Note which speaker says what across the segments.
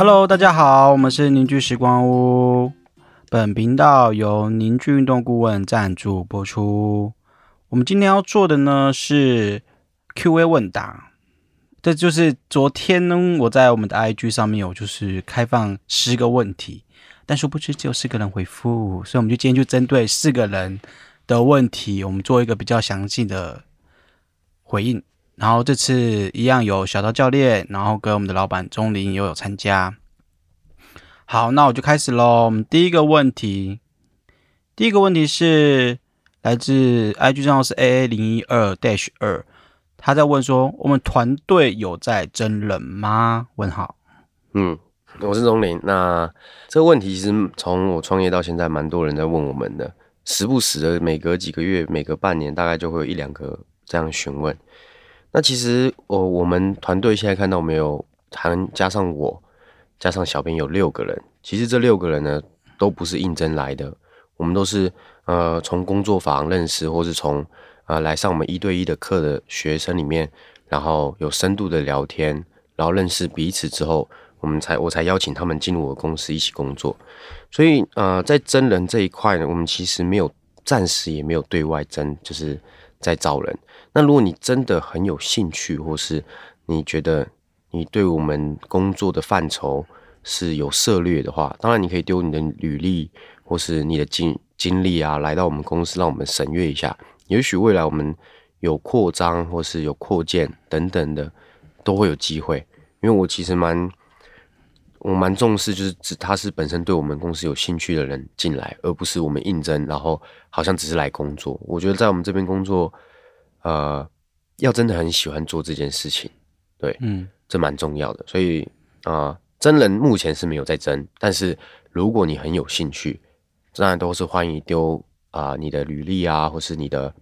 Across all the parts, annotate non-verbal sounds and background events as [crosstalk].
Speaker 1: Hello，大家好，我们是凝聚时光屋。本频道由凝聚运动顾问赞助播出。我们今天要做的呢是 Q&A 问答，这就是昨天呢我在我们的 IG 上面有就是开放十个问题，但殊不知只有四个人回复，所以我们就今天就针对四个人的问题，我们做一个比较详细的回应。然后这次一样有小刀教练，然后跟我们的老板钟林也有参加。好，那我就开始喽。我们第一个问题，第一个问题是来自 IG 账号是 AA 零一二 dash 二，他在问说，我们团队有在真人吗？问号。
Speaker 2: 嗯，我是钟林。那这个问题其实从我创业到现在，蛮多人在问我们的，时不时的每隔几个月、每隔半年，大概就会有一两个这样询问。那其实我我们团队现在看到没有，含加上我，加上小编有六个人。其实这六个人呢，都不是应征来的，我们都是呃从工作坊认识，或是从呃来上我们一对一的课的学生里面，然后有深度的聊天，然后认识彼此之后，我们才我才邀请他们进入我的公司一起工作。所以呃在真人这一块呢，我们其实没有暂时也没有对外征，就是在招人。那如果你真的很有兴趣，或是你觉得你对我们工作的范畴是有涉略的话，当然你可以丢你的履历或是你的经经历啊，来到我们公司让我们审阅一下。也许未来我们有扩张或是有扩建等等的，都会有机会。因为我其实蛮我蛮重视，就是指他是本身对我们公司有兴趣的人进来，而不是我们应征，然后好像只是来工作。我觉得在我们这边工作。呃，要真的很喜欢做这件事情，对，嗯，这蛮重要的。所以啊，真人目前是没有在争，但是如果你很有兴趣，当然都是欢迎丢啊你的履历啊，或是你的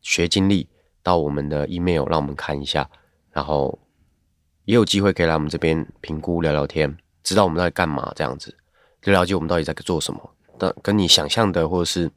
Speaker 2: 学经历到我们的 email 让我们看一下，然后也有机会可以来我们这边评估聊聊天，知道我们在干嘛这样子，就了解我们到底在做什么。但跟你想象的，或者是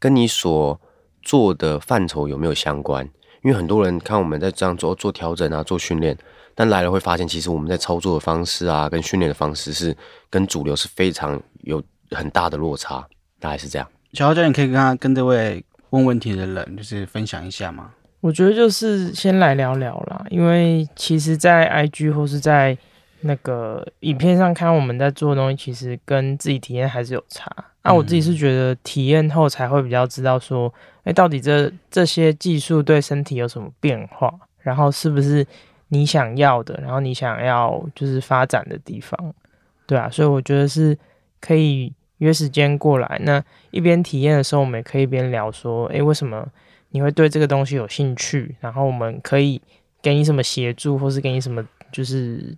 Speaker 2: 跟你所做的范畴有没有相关？因为很多人看我们在这样做做调整啊，做训练，但来了会发现，其实我们在操作的方式啊，跟训练的方式是跟主流是非常有很大的落差，大概是这样。
Speaker 1: 小教练可以跟他跟这位问问题的人，就是分享一下吗？
Speaker 3: 我觉得就是先来聊聊啦，因为其实，在 IG 或是在那个影片上看我们在做的东西，其实跟自己体验还是有差。那我自己是觉得体验后才会比较知道说，哎，到底这这些技术对身体有什么变化，然后是不是你想要的，然后你想要就是发展的地方，对啊，所以我觉得是可以约时间过来，那一边体验的时候，我们也可以一边聊说，哎，为什么你会对这个东西有兴趣？然后我们可以给你什么协助，或是给你什么就是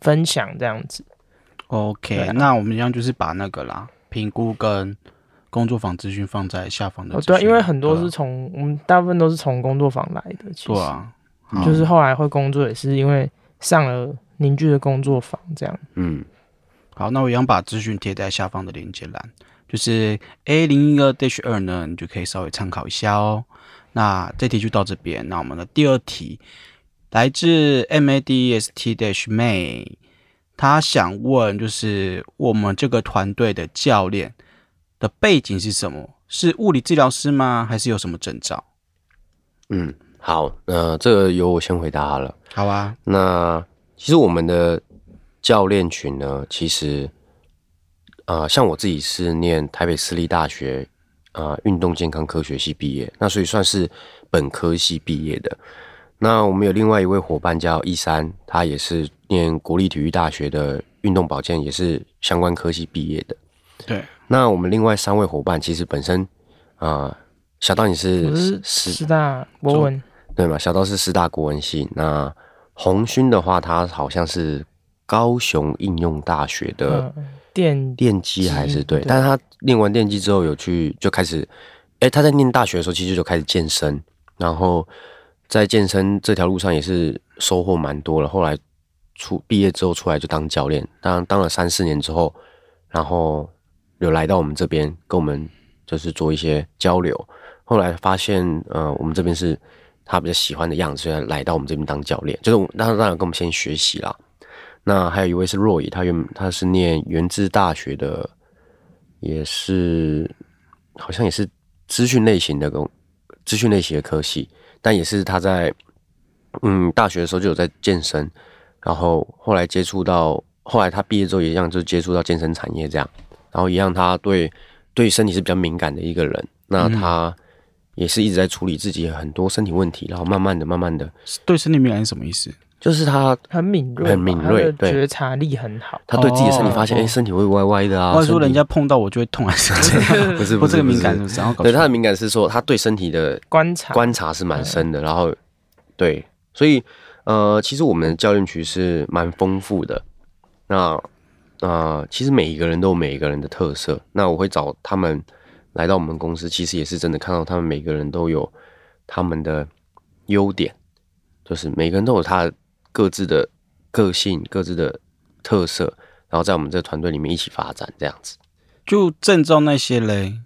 Speaker 3: 分享这样子。
Speaker 1: OK，那我们一样就是把那个啦。评估跟工作坊资讯放在下方的
Speaker 3: 哦，对，因为很多是从我们大部分都是从工作坊来的，其实啊，就是后来会工作也是因为上了凝聚的工作坊这样。
Speaker 1: 嗯，好，那我一样把资讯贴在下方的连接栏，就是 A 零一二 dash 二呢，你就可以稍微参考一下哦。那这题就到这边，那我们的第二题来自 M A D S T dash May。他想问，就是我们这个团队的教练的背景是什么？是物理治疗师吗？还是有什么证照？
Speaker 2: 嗯，好，那这个由我先回答了。
Speaker 1: 好啊，
Speaker 2: 那其实我们的教练群呢，其实啊，像我自己是念台北私立大学啊运动健康科学系毕业，那所以算是本科系毕业的。那我们有另外一位伙伴叫一山，他也是念国立体育大学的运动保健，也是相关科系毕业的。
Speaker 1: 对。
Speaker 2: 那我们另外三位伙伴其实本身啊，小刀你
Speaker 3: 是师师大国文
Speaker 2: 对吗？小刀是师大国文系。那红勋的话，他好像是高雄应用大学的
Speaker 3: 电
Speaker 2: 电机还是对？但是他练完电机之后有去就开始，哎，他在念大学的时候其实就开始健身，然后。在健身这条路上也是收获蛮多了。后来出毕业之后出来就当教练，当当了三四年之后，然后有来到我们这边跟我们就是做一些交流。后来发现，呃，我们这边是他比较喜欢的样子，所以来到我们这边当教练。就是当然当然跟我们先学习啦。那还有一位是若野，他原他是念原治大学的，也是好像也是资讯类型的工，资讯类型的科系，但也是他在嗯大学的时候就有在健身，然后后来接触到，后来他毕业之后也一样就接触到健身产业这样，然后一样他对对身体是比较敏感的一个人，那他也是一直在处理自己很多身体问题，然后慢慢的慢慢的，
Speaker 1: 对身体敏感是什么意思？
Speaker 2: 就是他
Speaker 3: 很敏锐，
Speaker 2: 很敏锐
Speaker 3: 他的
Speaker 2: 对。
Speaker 3: 觉察力很好。
Speaker 2: 他对自己的身体发现，
Speaker 1: 哦。
Speaker 2: 哎、身体会歪歪的啊，
Speaker 1: 或者说人家碰到我就会痛还是这样？
Speaker 2: 不是不是 [laughs] 不是
Speaker 1: 这个敏感是。不是？然后
Speaker 2: 对他的敏感是说他对身体的
Speaker 3: 观察。
Speaker 2: 观察是蛮深的，然后对，所以呃，其实我们的教练群是蛮丰富的。那呃，其实每一个人都有每一个人的特色。那我会找他们来到我们公司，其实也是真的看到他们每个人都有他们的优点，就是每个人都有他各自的个性、各自的特色，然后在我们这个团队里面一起发展这样子。
Speaker 1: 就证照那些嘞，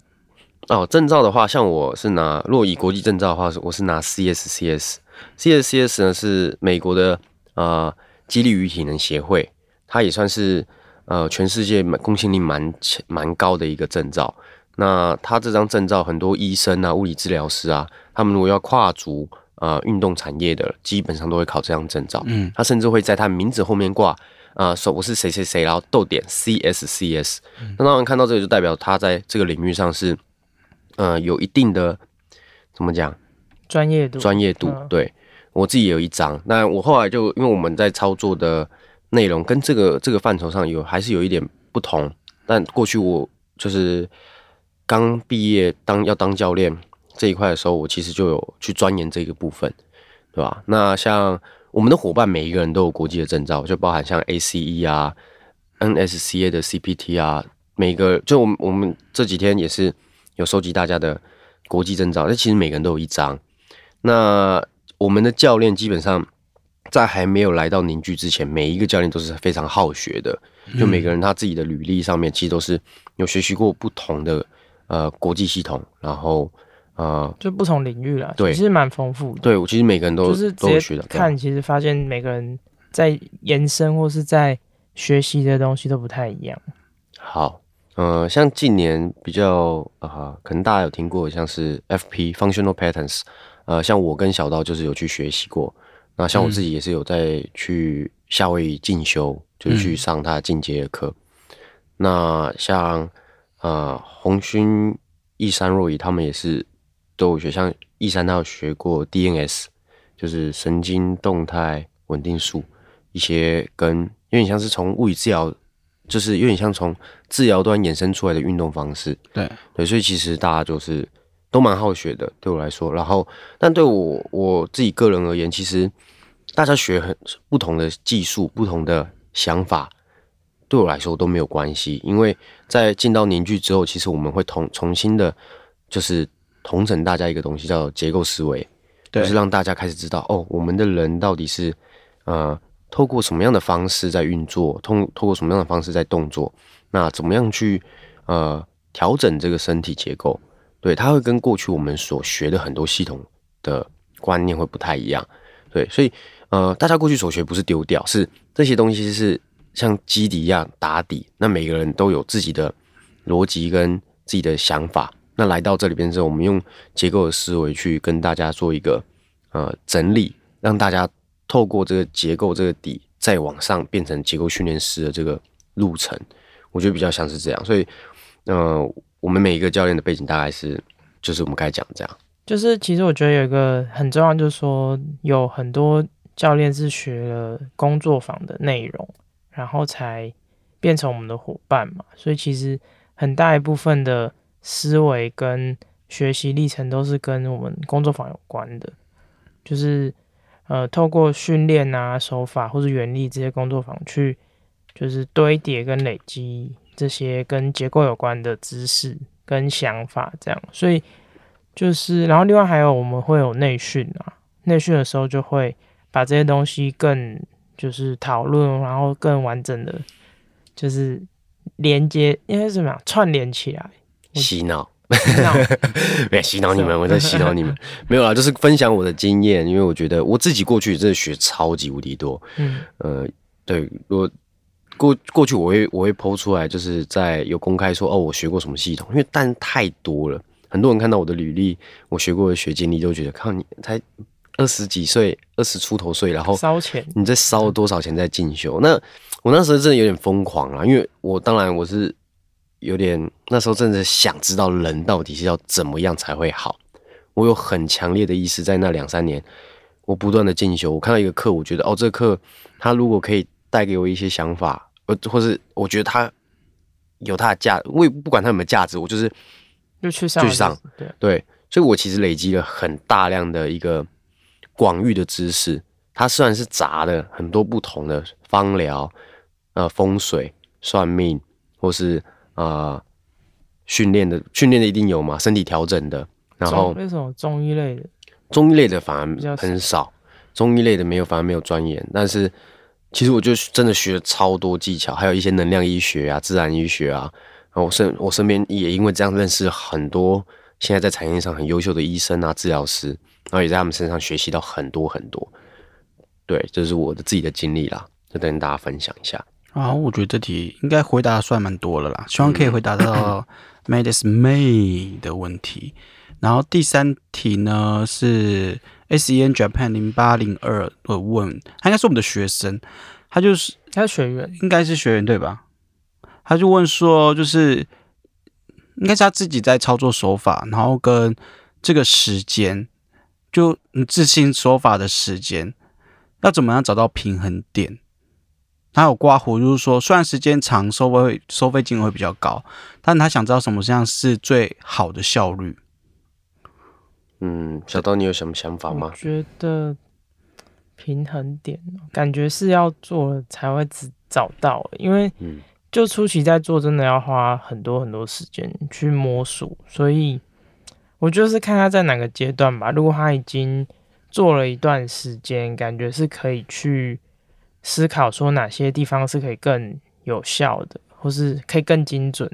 Speaker 2: 哦，证照的话，像我是拿，如果以国际证照的话，是我是拿 CSCS。CSCS 呢是美国的呃激励与体能协会，它也算是呃全世界蛮公信力蛮蛮高的一个证照。那它这张证照，很多医生啊、物理治疗师啊，他们如果要跨足呃运动产业的，基本上都会考这张证照。
Speaker 1: 嗯，
Speaker 2: 他甚至会在他名字后面挂啊，说、我是谁谁谁，然后逗点 CSCS。那当然看到这个就代表他在这个领域上是呃有一定的怎么讲
Speaker 3: 专业度，
Speaker 2: 专业度。
Speaker 3: 嗯
Speaker 2: 对我自己也有一张，那我后来就因为我们在操作的内容跟这个这个范畴上有还是有一点不同，但过去我就是刚毕业当要当教练这一块的时候，我其实就有去钻研这个部分，对吧？那像我们的伙伴每一个人都有国际的证照，就包含像 ACE 啊、NSCA 的 CPT 啊，每个就我们我们这几天也是有收集大家的国际证照，那其实每个人都有一张。那我们的教练基本上在还没有来到凝聚之前，每一个教练都是非常好学的，就每个人他自己的履历上面其实都是有学习过不同的呃国际系统，然后呃，
Speaker 3: 就不同领域了，
Speaker 2: 对
Speaker 3: 其实蛮丰富的。
Speaker 2: 对我其实每个人都
Speaker 3: 就是
Speaker 2: 都有学的
Speaker 3: 直接，看，其实发现每个人在延伸或是在学习的东西都不太一样。
Speaker 2: 好，呃，像近年比较啊、可能大家有听过，像是 FP Functional Patterns，呃，像我跟小刀就是有去学习过。那像我自己也是有在去夏威夷进修，就是去上他的进阶的课。那像呃红勋、易山若仪他们也是都有学，像易山他有学过 DNS，就是神经动态稳定术，一些跟有点像是从物理治疗，就是有点像从治疗端衍生出来的运动方式。
Speaker 1: 对，
Speaker 2: 对，所以其实大家就是都蛮好学的，对我来说。然后，但对我我自己个人而言，其实大家学很不同的技术、不同的想法，对我来说都没有关系，因为在进到凝聚之后，其实我们会同重新的，就是统整大家一个东西，叫结构思维，就是让大家开始知道哦，我们的人到底是呃透过什么样的方式在运作，通透过什么样的方式在动作，那怎么样去呃调整这个身体结构？对，它会跟过去我们所学的很多系统的观念会不太一样。对，所以呃，大家过去所学不是丢掉，是这些东西是像基底一样打底。那每个人都有自己的逻辑跟自己的想法。那来到这里边之后，我们用结构的思维去跟大家做一个呃整理，让大家透过这个结构这个底，再往上变成结构训练师的这个路程，我觉得比较像是这样。所以呃，我们每一个教练的背景大概是就是我们该讲这样。
Speaker 3: 就是其实我觉得有一个很重要，就是说有很多教练是学了工作坊的内容，然后才变成我们的伙伴嘛。所以其实很大一部分的思维跟学习历程都是跟我们工作坊有关的，就是呃透过训练啊手法或者原理这些工作坊去就是堆叠跟累积这些跟结构有关的知识跟想法，这样，所以。就是，然后另外还有我们会有内训啊，内训的时候就会把这些东西更就是讨论，然后更完整的，就是连接，因为怎么样串联起来。
Speaker 2: 洗脑，[laughs] 没有洗脑你们，我在洗脑你们，[laughs] 没有啦，就是分享我的经验，因为我觉得我自己过去真的学超级无敌多，
Speaker 3: 嗯，
Speaker 2: 呃，对我过过去我会我会剖出来，就是在有公开说哦，我学过什么系统，因为但太多了，很多人看到我的履历，我学过的学经历，都觉得靠你才二十几岁，二十出头岁，然后
Speaker 3: 烧钱，
Speaker 2: 你在烧了多少钱在进修？那我那时候真的有点疯狂了，因为我当然我是有点那时候真的想知道人到底是要怎么样才会好，我有很强烈的意识，在那两三年，我不断的进修，我看到一个课，我觉得哦，这个课它如果可以带给我一些想法，呃，或是我觉得它有它的价，我也不管它有没有价值，我就是
Speaker 3: 就去上
Speaker 2: 就去上，
Speaker 3: 对，
Speaker 2: 对，所以我其实累积了很大量的一个广域的知识。它虽然是杂的，很多不同的方疗、呃风水、算命，或是呃训练的，训练的一定有嘛，身体调整的，然后
Speaker 3: 为什么中医类的，
Speaker 2: 中医类的反而很少，中医类的没有，反而没有钻研。但是其实我就真的学了超多技巧，还有一些能量医学啊、自然医学啊。然后我身我身边也因为这样认识很多现在在产业上很优秀的医生啊、治疗师，然后也在他们身上学习到很多很多。对，这是我的自己的经历啦，就跟大家分享一下。
Speaker 1: 啊，我觉得这题应该回答得算蛮多了啦，希望可以回答到 Madis May 的问题。然后第三题呢是 SEN Japan 零八零二的问，他应该是我们的学生，他就是
Speaker 3: 他是学员，
Speaker 1: 应该是学员对吧？他就问说，就是应该是他自己在操作手法，然后跟这个时间，就你自信手法的时间，要怎么样找到平衡点？他有刮胡，就是说，虽然时间长，收费收费金额会比较高，但他想知道什么样是最好的效率。
Speaker 2: 嗯，小刀，你有什么想法
Speaker 3: 我
Speaker 2: 吗？
Speaker 3: 觉得平衡点哦感觉是要做了才会只找到，因为
Speaker 2: 嗯
Speaker 3: 就初期在做，真的要花很多很多时间去摸索，所以我就是看他在哪个阶段吧。如果他已经做了一段时间，感觉是可以去思考说哪些地方是可以更有效的，或是可以更精准。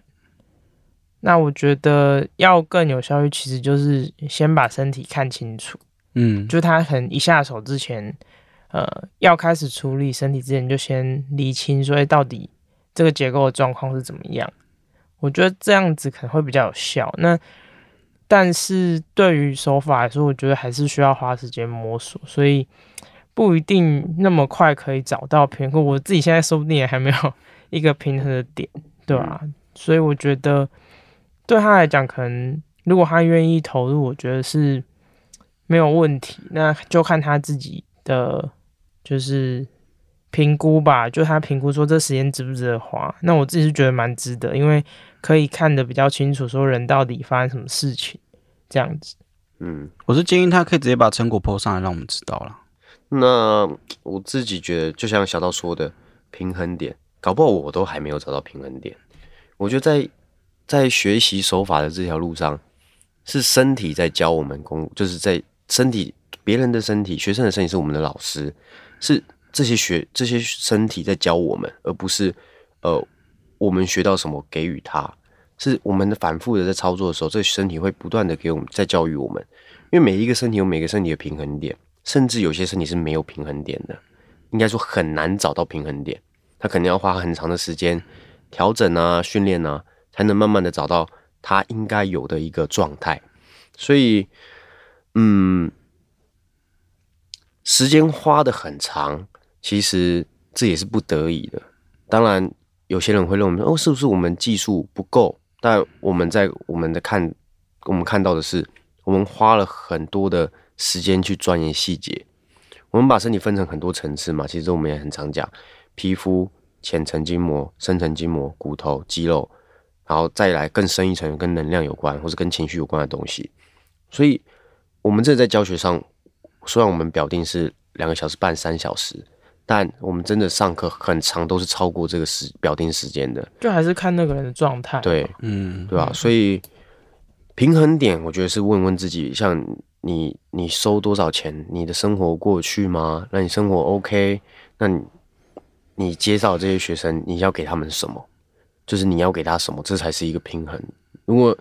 Speaker 3: 那我觉得要更有效率，其实就是先把身体看清楚。
Speaker 1: 嗯，
Speaker 3: 就他可能一下手之前，呃，要开始处理身体之前，就先理清说，哎，到底这个结构的状况是怎么样？我觉得这样子可能会比较有效。那但是对于手法来说，我觉得还是需要花时间摸索，所以不一定那么快可以找到平衡。我自己现在说不定也还没有 [laughs] 一个平衡的点，对吧、所以我觉得对他来讲，可能如果他愿意投入，我觉得是没有问题。那就看他自己的就是评估吧，就他评估说这时间值不值得花。那我自己是觉得蛮值得，因为可以看得比较清楚，说人到底发生什么事情这样子。
Speaker 2: 嗯，
Speaker 1: 我是建议他可以直接把成果 PO 上来，让我们知道了。
Speaker 2: 那我自己觉得，就像小道说的，平衡点，搞不好我都还没有找到平衡点。我觉得在在学习手法的这条路上，是身体在教我们功，就是在身体别人的身体，学生的身体是我们的老师，是这些学这些身体在教我们，而不是呃我们学到什么给予他，是我们的反复的在操作的时候，这身体会不断的给我们在教育我们，因为每一个身体有每个身体的平衡点，甚至有些身体是没有平衡点的，应该说很难找到平衡点，他肯定要花很长的时间调整啊、训练啊，才能慢慢的找到他应该有的一个状态。所以，嗯，时间花的很长，其实这也是不得已的。当然，有些人会认为哦，是不是我们技术不够？但我们在我们的看，我们看到的是，我们花了很多的时间去钻研细节。我们把身体分成很多层次嘛，其实我们也很常讲，皮肤、浅层筋膜、深层筋膜、骨头、肌肉，然后再来更深一层跟能量有关或者跟情绪有关的东西。所以，我们这在教学上，虽然我们表定是两个小时半、三小时，但我们真的上课很长，都是超过这个时表定时间的。
Speaker 3: 就还是看那个人的状态。
Speaker 2: 对，
Speaker 1: 嗯，
Speaker 2: 对吧、所以平衡点，我觉得是问问自己，像你你收多少钱，你的生活过去吗？那你生活 OK？那你你介绍这些学生，你要给他们什么？就是你要给他什么，这才是一个平衡。如果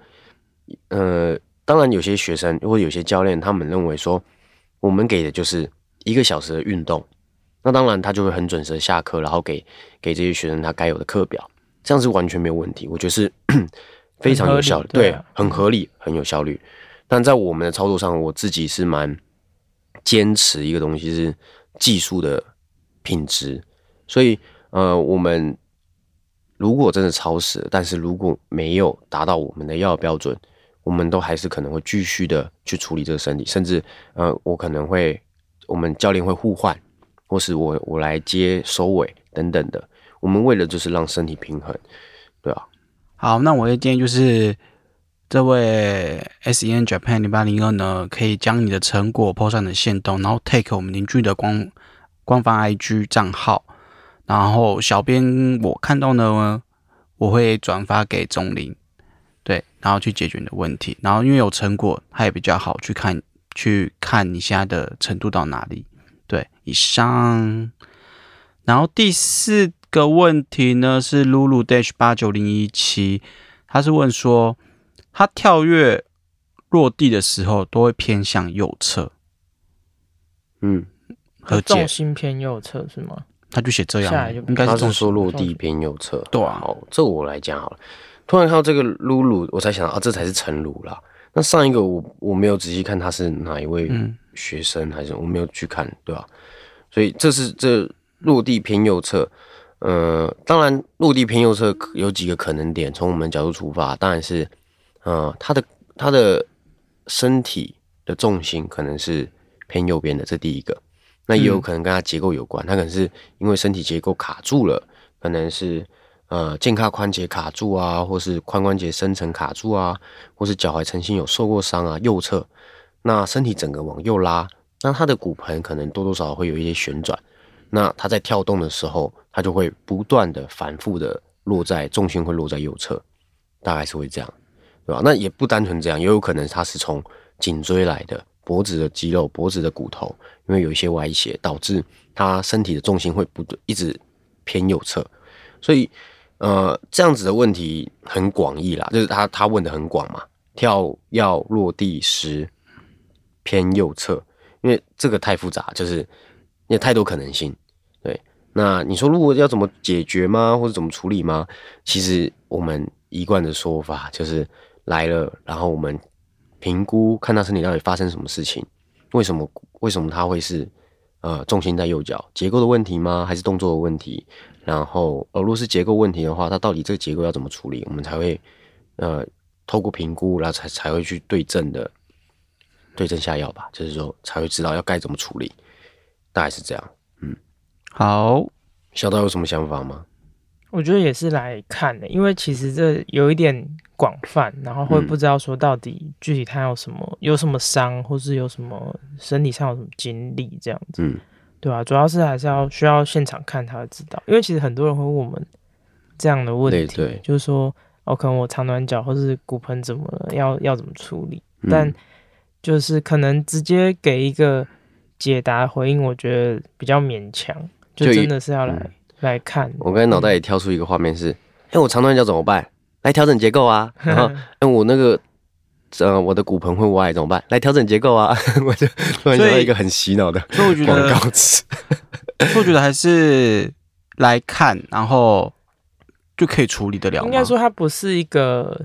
Speaker 2: 呃，当然有些学生或者有些教练，他们认为说，我们给的就是一个小时的运动，那当然他就会很准时的下课，然后给给这些学生他该有的课表，这样是完全没有问题。我觉得是 [clears throat] 非常有效率，对
Speaker 3: 很合理，
Speaker 2: 很有效率。但在我们的操作上，我自己是蛮坚持一个东西是技术的品质，所以呃，我们如果真的超时，但是如果没有达到我们的要标准，我们都还是可能会继续的去处理这个身体，甚至呃，我可能会我们教练会互换，或是我我来接收尾等等的。我们为了就是让身体平衡，对啊，
Speaker 1: 好，那我的建议就是，这位 S E N Japan 零八零二呢，可以将你的成果 po 上的线动，然后 take 我们邻居的官官方 IG 账号，然后小编我看到呢，我会转发给钟林，对，然后去解决你的问题，然后因为有成果，他也比较好去看去看你现在的程度到哪里。对，以上。然后第四个问题呢是 Lulu Dash 八九零一七，他是问说，他跳跃落地的时候都会偏向右侧，
Speaker 2: 嗯，
Speaker 1: 和
Speaker 3: 重，心偏右侧是吗？
Speaker 1: 他就写这样应该是重
Speaker 2: 他是说。落地偏右侧，
Speaker 1: 对啊
Speaker 2: 好，这我来讲好了。突然看到这个露露，我才想到啊，这才是陈露啦。那上一个我我没有仔细看他是哪一位
Speaker 1: 嗯
Speaker 2: 学生，还是我没有去看，对吧、所以这是这落地偏右侧，呃，当然落地偏右侧有几个可能点，从我们角度出发，当然是，呃，他的他的身体的重心可能是偏右边的，这第一个。那也有可能跟他结构有关，他可能是因为身体结构卡住了，可能是呃肩胯关节卡住啊，或是髋关节深层卡住啊，或是脚踝曾经有受过伤啊，右侧，那身体整个往右拉，那他的骨盆可能多多少少会有一些旋转，那他在跳动的时候，他就会不断的反复的落在重心会落在右侧，大概是会这样，对吧？那也不单纯这样，也有可能他是从颈椎来的，脖子的肌肉、脖子的骨头，因为有一些歪斜，导致他身体的重心会不对一直偏右侧，所以呃，这样子的问题很广义啦，就是他他问的很广嘛，跳要落地时偏右侧，因为这个太复杂，就是有太多可能性。对，那你说如果要怎么解决吗，或者怎么处理吗？其实我们一贯的说法就是来了，然后我们评估看他身体到底发生什么事情，为什么为什么他会是呃重心在右脚，结构的问题吗？还是动作的问题？然后呃，如果是结构问题的话，他到底这个结构要怎么处理，我们才会呃透过评估，然后才才会去对症的对症下药吧，就是说才会知道要该怎么处理，大概是这样。
Speaker 1: 嗯好，
Speaker 2: 小刀有什么想法吗？
Speaker 3: 我觉得也是来看的，因为其实这有一点广泛，然后会
Speaker 2: 嗯。
Speaker 3: 不知道说到底具体他有什么有什么伤，或是有什么身体上有什么经历这样子，
Speaker 2: 嗯，
Speaker 3: 对吧、主要是还是要需要现场看才会知道，因为其实很多人会问我们这样的问题，
Speaker 2: 对对
Speaker 3: 就是说哦，可能我长短脚或是骨盆怎么了，要要怎么处理，
Speaker 2: 嗯。
Speaker 3: 但就是可能直接给一个解答回应，我觉得比较勉强，就真的是要来、
Speaker 2: 嗯
Speaker 3: 来看。
Speaker 2: 我刚才脑袋里跳出一个画面是，哎、我长短脚怎么办？来调整结构啊。[laughs] 然后，哎、我那个，呃，我的骨盆会歪怎么办？来调整结构啊。[laughs] 我就突然想到一个很洗脑的
Speaker 1: 所以我觉
Speaker 2: 广
Speaker 1: 得，
Speaker 2: 告词。
Speaker 1: 所以我觉得还是来看，然后就可以处理得了。
Speaker 3: 应该说它不是一个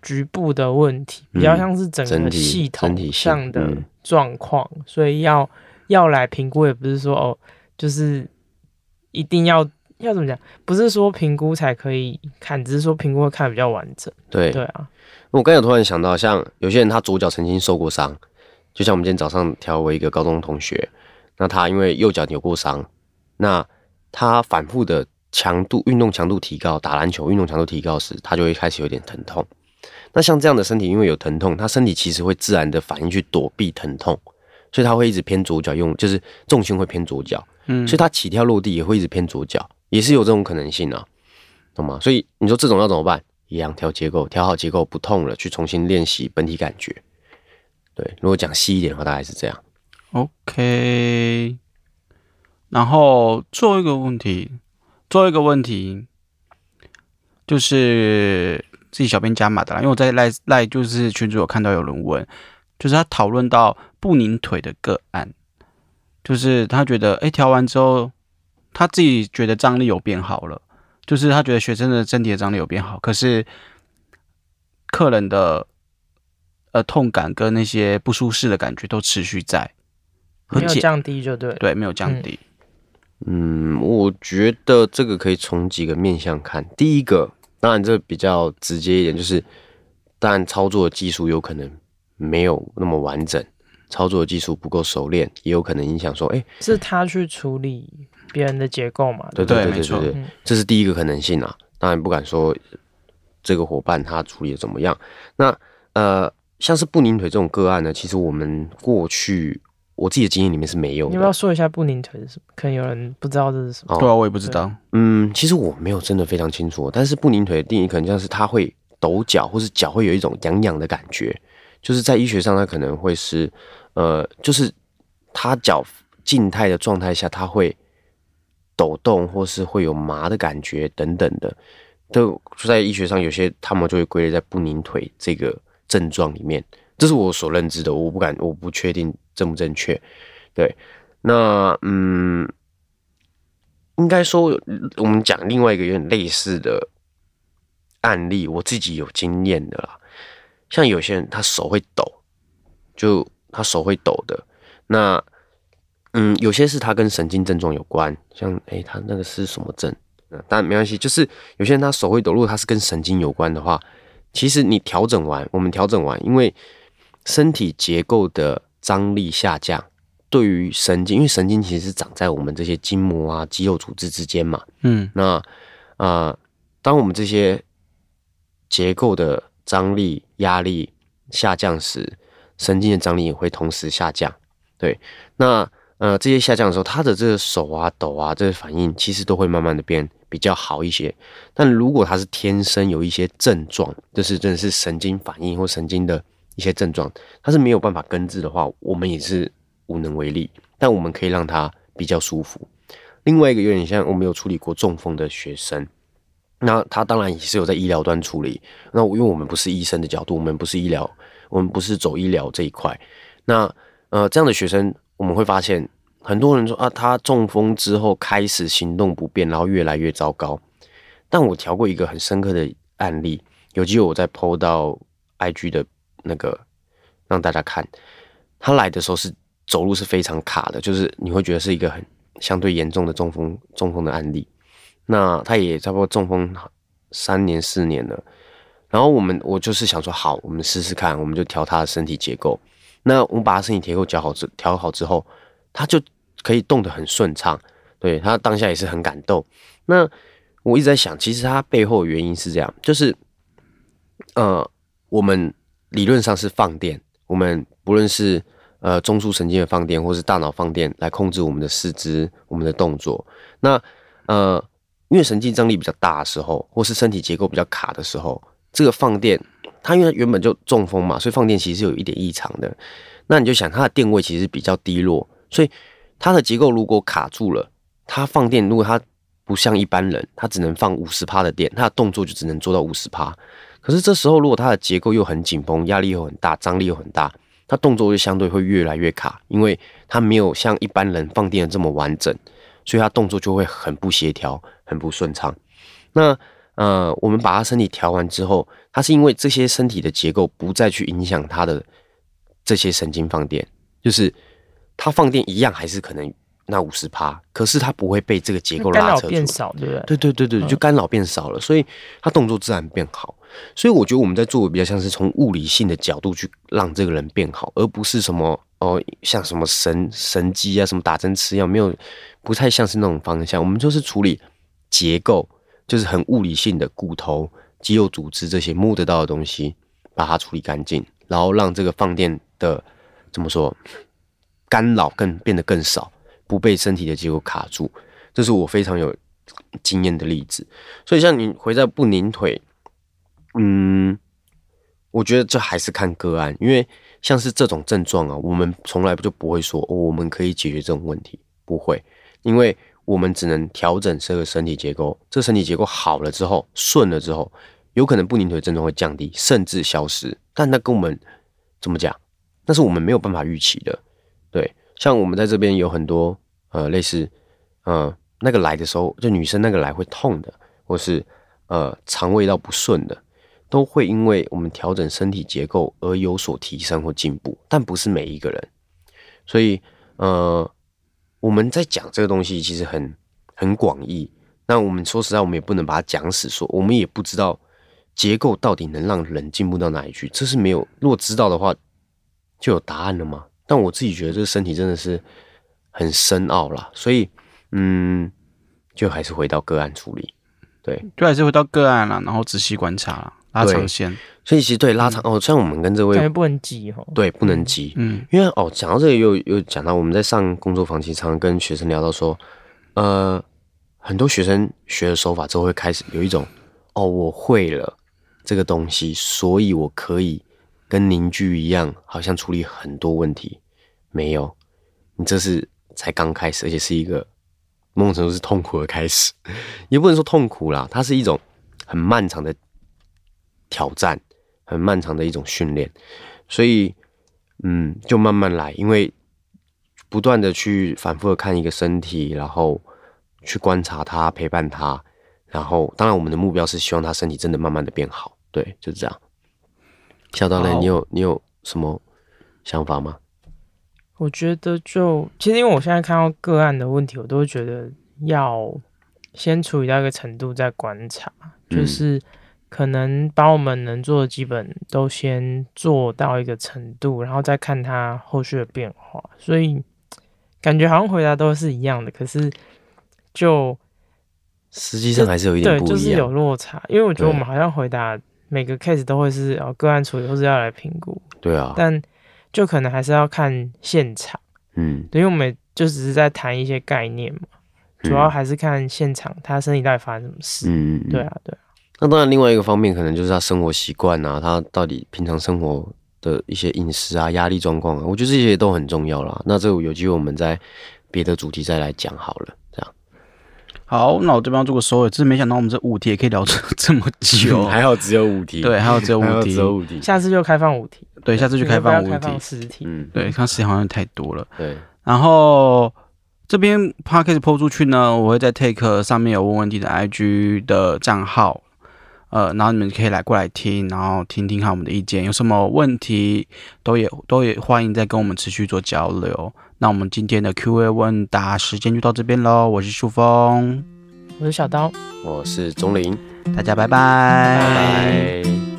Speaker 3: 局部的问题，
Speaker 2: 嗯
Speaker 3: 比较像是整个系统上的
Speaker 2: 嗯
Speaker 3: 状况，所以要要来评估，也不是说哦，就是一定要要怎么讲，不是说评估才可以看，只是说评估会看得比较完整。
Speaker 2: 对，
Speaker 3: 对啊，
Speaker 2: 我刚才有突然想到，像有些人他左脚曾经受过伤，就像我们今天早上调我一个高中同学，那他因为右脚扭过伤，那他反复的强度运动强度提高，打篮球运动强度提高时，他就会开始有点疼痛。那像这样的身体，因为有疼痛，他身体其实会自然的反应去躲避疼痛，所以他会一直偏左脚用，就是重心会偏左脚，
Speaker 1: 嗯
Speaker 2: 所以他起跳落地也会一直偏左脚，也是有这种可能性啊，懂吗？所以你说这种要怎么办？一样调结构，调好结构不痛了，去重新练习本体感觉。对，如果讲细一点的话，大概是这样。
Speaker 1: OK，然后最后一个问题，最后一个问题就是自己小编加码的啦，因为我在赖赖就是群主有看到有人问，就是他讨论到不拧腿的个案，就是他觉得，哎，调完之后，他自己觉得张力有变好了，就是他觉得学生的身体的张力有变好，可是客人的呃痛感跟那些不舒适的感觉都持续在，
Speaker 3: 没有降低就对，
Speaker 1: 对，没有降低。
Speaker 2: 嗯，我觉得这个可以从几个面向看。第一个，当然这比较直接一点，就是当然操作技术有可能没有那么完整，操作的技术不够熟练，也有可能影响说，哎，
Speaker 3: 是他去处理别人的结构嘛？
Speaker 2: 对
Speaker 3: 对
Speaker 2: 对对对对，这是第一个可能性啊。当然不敢说这个伙伴他处理的怎么样。那呃，像是不宁腿这种个案呢，其实我们过去。我自己的经验里面是没有。
Speaker 3: 你要不要说一下不宁腿是什么？可能有人不知道这是什么。
Speaker 1: 对啊，我也不知道。
Speaker 2: 嗯，其实我没有真的非常清楚。但是不宁腿的定义可能像是他会抖脚，或是脚会有一种痒痒的感觉。就是在医学上，它可能会是呃，就是他脚静态的状态下，他会抖动，或是会有麻的感觉等等的。都在医学上，有些他们就会归类在不宁腿这个症状里面。这是我所认知的，我不敢，我不确定正不正确。对，那嗯，应该说我们讲另外一个有点类似的案例，我自己有经验的啦。像有些人他手会抖，就他手会抖的。那嗯，有些是他跟神经症状有关，像哎，他那个是什么症？嗯，但没关系，就是有些人他手会抖，如果他是跟神经有关的话，其实你调整完，我们调整完，因为身体结构的张力下降，对于神经，因为神经其实是长在我们这些筋膜啊、肌肉组织之间嘛。嗯，那啊，当我们这些结构的张力、压力下降时，神经的张力也会同时下降。对，那呃，这些下降的时候，他的这个手啊、抖啊这些反应，其实都会慢慢的变比较好一些。但如果他是天生有一些症状，就是真的是神经反应或神经的。一些症状，他是没有办法根治的话，我们也是无能为力。但我们可以让他比较舒服。另外一个有点像我们有处理过中风的学生，那他当然也是有在医疗端处理。那因为我们不是医生的角度，我们不是医疗，我们不是走医疗这一块。那呃，这样的学生我们会发现，很多人说啊，他中风之后开始行动不便，然后越来越糟糕。但我调过一个很深刻的案例，有机会我再 PO 到 IG 的。那个让大家看，他来的时候是走路是非常卡的，就是你会觉得是一个很相对严重的中风中风的案例。那他也差不多中风三年四年了。然后我们我就是想说，好，我们试试看，我们就调他的身体结构。那我们把他身体结构调好之调好之后，他就可以动得很顺畅。对他当下也是很感动。那我一直在想，其实他背后的原因是这样，就是呃，我们。理论上是放电，我们不论是呃中枢神经的放电，或是大脑放电来控制我们的四肢、我们的动作。那呃，因为神经张力比较大的时候，或是身体结构比较卡的时候，这个放电，它因为原本就中风嘛，所以放电其实是有一点异常的。那你就想，它的电位其实比较低落，所以它的结构如果卡住了，它放电如果它不像一般人，它只能放五十帕的电，它的动作就只能做到五十帕。可是这时候，如果它的结构又很紧绷，压力又很大，张力又很大，它动作就相对会越来越卡，因为它没有像一般人放电的这么完整，所以它动作就会很不协调，很不顺畅。那呃，我们把他身体调完之后，他是因为这些身体的结构不再去影响他的这些神经放电，就是他放电一样还是可能。那五十趴，可是他不会被这个结构拉扯
Speaker 3: 变少，对不对？
Speaker 2: 对对对对，就干扰变少了，所以他动作自然变好。所以我觉得我们在做的比较像是从物理性的角度去让这个人变好，而不是什么哦，像什么神神机啊，什么打针吃药，没有，不太像是那种方向。我们就是处理结构，就是很物理性的骨头、肌肉组织这些摸得到的东西，把它处理干净，然后让这个放电的怎么说干扰更变得更少。不被身体的结构卡住，这是我非常有经验的例子。所以像你回在不拧腿，嗯，我觉得这还是看个案，因为像是这种症状啊，我们从来不就不会说我们可以解决这种问题，不会，因为我们只能调整这个身体结构，这身体结构好了之后，顺了之后，有可能不拧腿症状会降低，甚至消失。但那跟我们怎么讲？那是我们没有办法预期的，对。像我们在这边有很多呃类似呃那个来的时候，就女生那个来会痛的，或是呃肠胃道不顺的，都会因为我们调整身体结构而有所提升或进步，但不是每一个人。所以呃我们在讲这个东西其实很很广义。那我们说实在，我们也不能把它讲死，说我们也不知道结构到底能让人进步到哪里去，这是没有。如果知道的话，就有答案了吗？但我自己觉得这个身体真的是很深奥啦，所以嗯，就还是回到个案处理，对，
Speaker 1: 就还是回到个案了，然后仔细观察了，拉长线。
Speaker 2: 所以其实对拉长哦，像我们跟这位
Speaker 3: 感觉不能急哦，
Speaker 2: 对，不能急，
Speaker 1: 嗯，
Speaker 2: 因为哦，讲到这里又又讲到我们在上工作坊，其实常常跟学生聊到说，呃。很多学生学了手法之后，会开始有一种哦，我会了这个东西，所以我可以跟邻居一样，好像处理很多问题。没有，你这是才刚开始，而且是一个某种程度是痛苦的开始，[laughs] 也不能说痛苦啦，它是一种很漫长的挑战，很漫长的一种训练。所以，嗯，就慢慢来，因为不断的去反复的看一个身体，然后。去观察他，陪伴他，然后当然我们的目标是希望他身体真的慢慢的变好，对，就是这样。小刀呢，你有你有什么想法吗？
Speaker 3: 我觉得就其实因为我现在看到个案的问题，我都会觉得要先处理到一个程度再观察，就是可能把我们能做的基本都先做到一个程度，然后再看他后续的变化。所以感觉好像回答都是一样的，可是。就
Speaker 2: 实际上还是有一点
Speaker 3: 对，就是有落差，因为我觉得我们好像回答每个 case 都会是哦个案处理或是要来评估，
Speaker 2: 对啊，
Speaker 3: 但就可能还是要看现场，
Speaker 2: 嗯，
Speaker 3: 因为我们就只是在谈一些概念嘛，主要还是看现场他身体到底发生什么事，
Speaker 2: 嗯，
Speaker 3: 对啊，对。
Speaker 2: 那当然，另外一个方面可能就是他生活习惯啊，他到底平常生活的一些饮食啊、压力状况啊，我觉得这些都很重要啦。那这有机会我们在别的主题再来讲好了。
Speaker 1: 好，那我这边要做个收尾。真是没想到我们这五题也可以聊这 [laughs] 这么久，
Speaker 2: 还好只有五题。
Speaker 1: 对，还有 [laughs] 只有五题，
Speaker 2: 只有五题。
Speaker 3: 下次就开放五题。
Speaker 1: 对，下次就开放五
Speaker 3: 题。十题。
Speaker 2: 嗯，
Speaker 1: 对，看时间好像太多了。
Speaker 2: 对。
Speaker 1: 然后这边 podcast 抛出去呢，我会在 take 上面有问问题的 IG 的账号，呃，然后你们可以来过来听，然后听听看我们的意见，有什么问题都也都也欢迎再跟我们持续做交流。那我们今天的 Q&A 问答时间就到这边喽。我是树峰，
Speaker 3: 我是小刀，
Speaker 2: 我是钟林，
Speaker 1: 大家拜拜，
Speaker 2: 拜拜。